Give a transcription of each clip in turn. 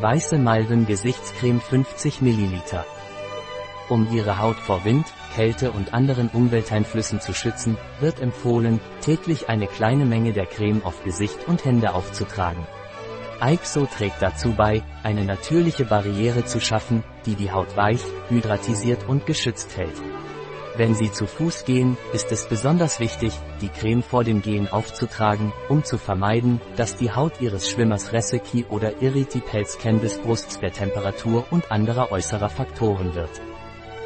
Weiße Malven Gesichtscreme 50 ml. Um Ihre Haut vor Wind, Kälte und anderen Umwelteinflüssen zu schützen, wird empfohlen, täglich eine kleine Menge der Creme auf Gesicht und Hände aufzutragen. Aixo trägt dazu bei, eine natürliche Barriere zu schaffen, die die Haut weich, hydratisiert und geschützt hält. Wenn Sie zu Fuß gehen, ist es besonders wichtig, die Creme vor dem Gehen aufzutragen, um zu vermeiden, dass die Haut Ihres Schwimmers Reseki oder Erythipelz Canvas Brusts der Temperatur und anderer äußerer Faktoren wird.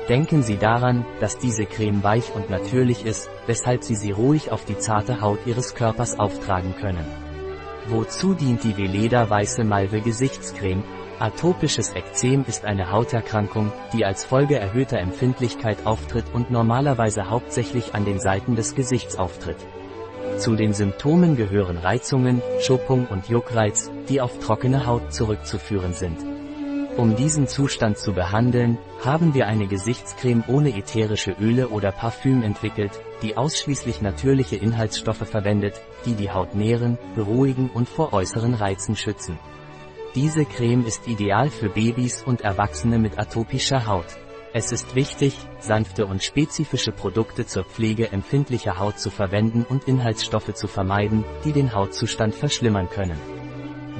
Denken Sie daran, dass diese Creme weich und natürlich ist, weshalb Sie sie ruhig auf die zarte Haut Ihres Körpers auftragen können. Wozu dient die Veleda Weiße Malve Gesichtscreme? Atopisches Ekzem ist eine Hauterkrankung, die als Folge erhöhter Empfindlichkeit auftritt und normalerweise hauptsächlich an den Seiten des Gesichts auftritt. Zu den Symptomen gehören Reizungen, Schuppung und Juckreiz, die auf trockene Haut zurückzuführen sind. Um diesen Zustand zu behandeln, haben wir eine Gesichtscreme ohne ätherische Öle oder Parfüm entwickelt, die ausschließlich natürliche Inhaltsstoffe verwendet, die die Haut nähren, beruhigen und vor äußeren Reizen schützen. Diese Creme ist ideal für Babys und Erwachsene mit atopischer Haut. Es ist wichtig, sanfte und spezifische Produkte zur Pflege empfindlicher Haut zu verwenden und Inhaltsstoffe zu vermeiden, die den Hautzustand verschlimmern können.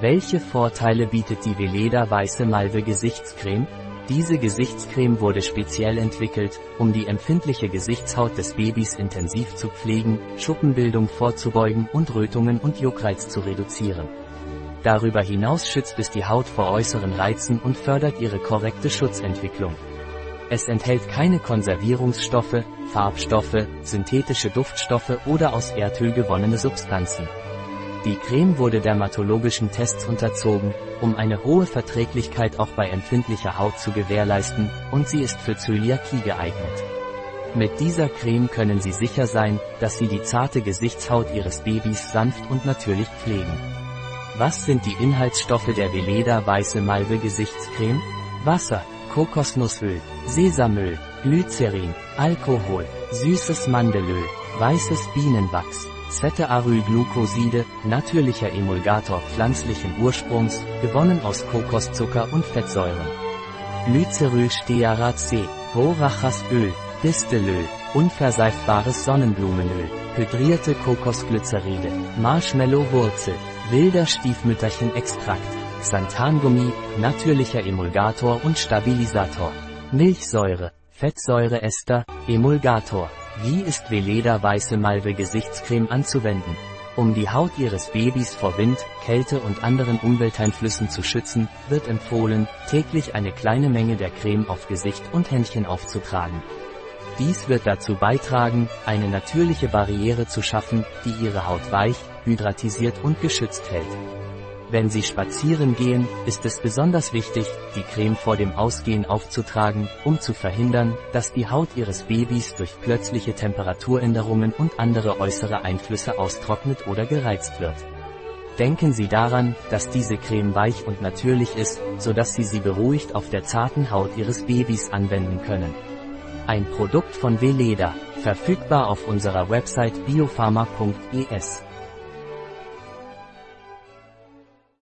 Welche Vorteile bietet die Veleda Weiße Malve Gesichtscreme? Diese Gesichtscreme wurde speziell entwickelt, um die empfindliche Gesichtshaut des Babys intensiv zu pflegen, Schuppenbildung vorzubeugen und Rötungen und Juckreiz zu reduzieren. Darüber hinaus schützt es die Haut vor äußeren Reizen und fördert ihre korrekte Schutzentwicklung. Es enthält keine Konservierungsstoffe, Farbstoffe, synthetische Duftstoffe oder aus Erdöl gewonnene Substanzen. Die Creme wurde dermatologischen Tests unterzogen, um eine hohe Verträglichkeit auch bei empfindlicher Haut zu gewährleisten, und sie ist für Zöliakie geeignet. Mit dieser Creme können Sie sicher sein, dass Sie die zarte Gesichtshaut Ihres Babys sanft und natürlich pflegen. Was sind die Inhaltsstoffe der Veleda Weiße Malve Gesichtscreme? Wasser, Kokosnussöl, Sesamöl, Glycerin, Alkohol, süßes Mandelöl, weißes Bienenwachs, Cettearylglucoside, natürlicher Emulgator pflanzlichen Ursprungs, gewonnen aus Kokoszucker und Fettsäuren. Glycerylstearat C, Borachasöl, Distelöl, unverseiftbares Sonnenblumenöl, hydrierte Kokosglyceride, Marshmallow-Wurzel, wilder Stiefmütterchen-Extrakt, Xanthangummi, natürlicher Emulgator und Stabilisator, Milchsäure, Fettsäureester, Emulgator, wie ist Veleda Weiße Malve Gesichtscreme anzuwenden? Um die Haut Ihres Babys vor Wind, Kälte und anderen Umwelteinflüssen zu schützen, wird empfohlen, täglich eine kleine Menge der Creme auf Gesicht und Händchen aufzutragen. Dies wird dazu beitragen, eine natürliche Barriere zu schaffen, die Ihre Haut weich, hydratisiert und geschützt hält. Wenn Sie spazieren gehen, ist es besonders wichtig, die Creme vor dem Ausgehen aufzutragen, um zu verhindern, dass die Haut Ihres Babys durch plötzliche Temperaturänderungen und andere äußere Einflüsse austrocknet oder gereizt wird. Denken Sie daran, dass diese Creme weich und natürlich ist, sodass Sie sie beruhigt auf der zarten Haut Ihres Babys anwenden können. Ein Produkt von Veleda, verfügbar auf unserer Website biopharma.es.